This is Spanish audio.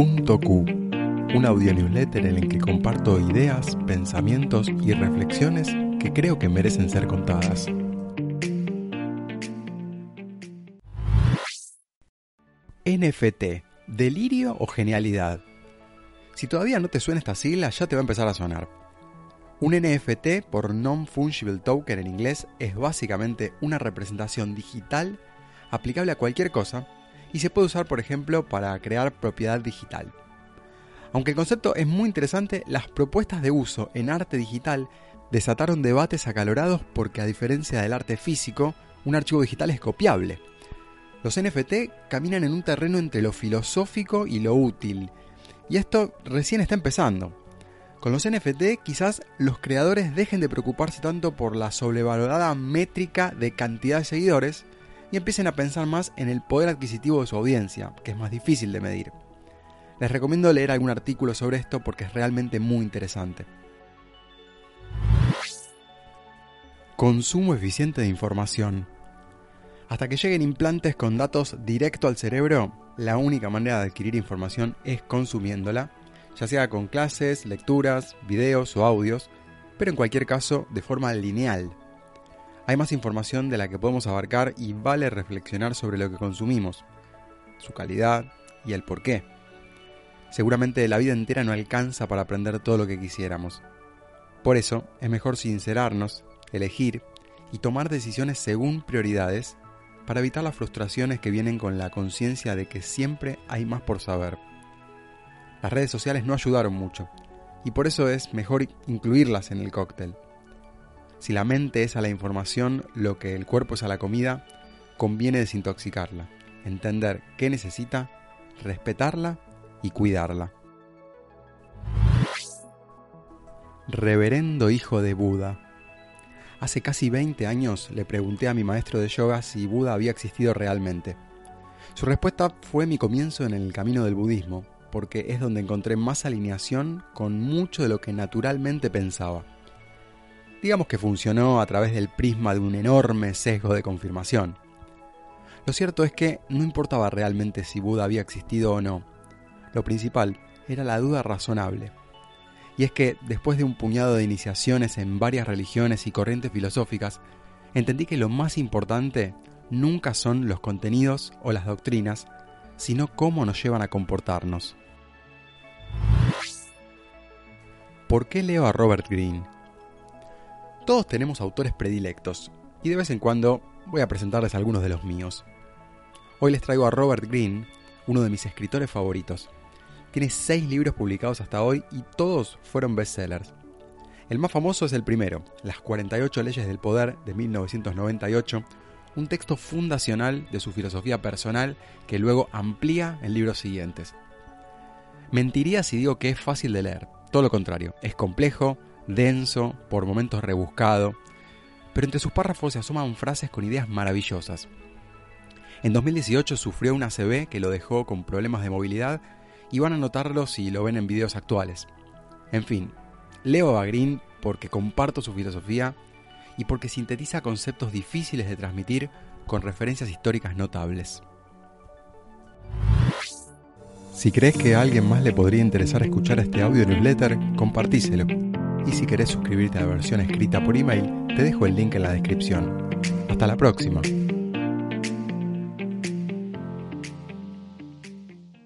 Un audio newsletter en el que comparto ideas, pensamientos y reflexiones que creo que merecen ser contadas. NFT, delirio o genialidad. Si todavía no te suena esta sigla, ya te va a empezar a sonar. Un NFT, por Non-Fungible Token en inglés, es básicamente una representación digital aplicable a cualquier cosa y se puede usar, por ejemplo, para crear propiedad digital. Aunque el concepto es muy interesante, las propuestas de uso en arte digital desataron debates acalorados porque a diferencia del arte físico, un archivo digital es copiable. Los NFT caminan en un terreno entre lo filosófico y lo útil, y esto recién está empezando. Con los NFT quizás los creadores dejen de preocuparse tanto por la sobrevalorada métrica de cantidad de seguidores y empiecen a pensar más en el poder adquisitivo de su audiencia, que es más difícil de medir. Les recomiendo leer algún artículo sobre esto porque es realmente muy interesante. Consumo eficiente de información. Hasta que lleguen implantes con datos directo al cerebro, la única manera de adquirir información es consumiéndola, ya sea con clases, lecturas, videos o audios, pero en cualquier caso de forma lineal, hay más información de la que podemos abarcar y vale reflexionar sobre lo que consumimos, su calidad y el por qué. Seguramente la vida entera no alcanza para aprender todo lo que quisiéramos. Por eso es mejor sincerarnos, elegir y tomar decisiones según prioridades para evitar las frustraciones que vienen con la conciencia de que siempre hay más por saber. Las redes sociales no ayudaron mucho, y por eso es mejor incluirlas en el cóctel. Si la mente es a la información lo que el cuerpo es a la comida, conviene desintoxicarla, entender qué necesita, respetarla y cuidarla. Reverendo hijo de Buda. Hace casi 20 años le pregunté a mi maestro de yoga si Buda había existido realmente. Su respuesta fue mi comienzo en el camino del budismo, porque es donde encontré más alineación con mucho de lo que naturalmente pensaba digamos que funcionó a través del prisma de un enorme sesgo de confirmación. Lo cierto es que no importaba realmente si Buda había existido o no. Lo principal era la duda razonable. Y es que después de un puñado de iniciaciones en varias religiones y corrientes filosóficas, entendí que lo más importante nunca son los contenidos o las doctrinas, sino cómo nos llevan a comportarnos. ¿Por qué leo a Robert Greene? Todos tenemos autores predilectos, y de vez en cuando voy a presentarles algunos de los míos. Hoy les traigo a Robert Greene, uno de mis escritores favoritos. Tiene seis libros publicados hasta hoy y todos fueron bestsellers. El más famoso es el primero, Las 48 leyes del poder de 1998, un texto fundacional de su filosofía personal que luego amplía en libros siguientes. Mentiría si digo que es fácil de leer, todo lo contrario, es complejo, denso, por momentos rebuscado, pero entre sus párrafos se asoman frases con ideas maravillosas. En 2018 sufrió una ACV que lo dejó con problemas de movilidad y van a notarlo si lo ven en videos actuales. En fin, leo a Green porque comparto su filosofía y porque sintetiza conceptos difíciles de transmitir con referencias históricas notables. Si crees que a alguien más le podría interesar escuchar este audio newsletter, compartíselo y si querés suscribirte a la versión escrita por email, te dejo el link en la descripción. Hasta la próxima.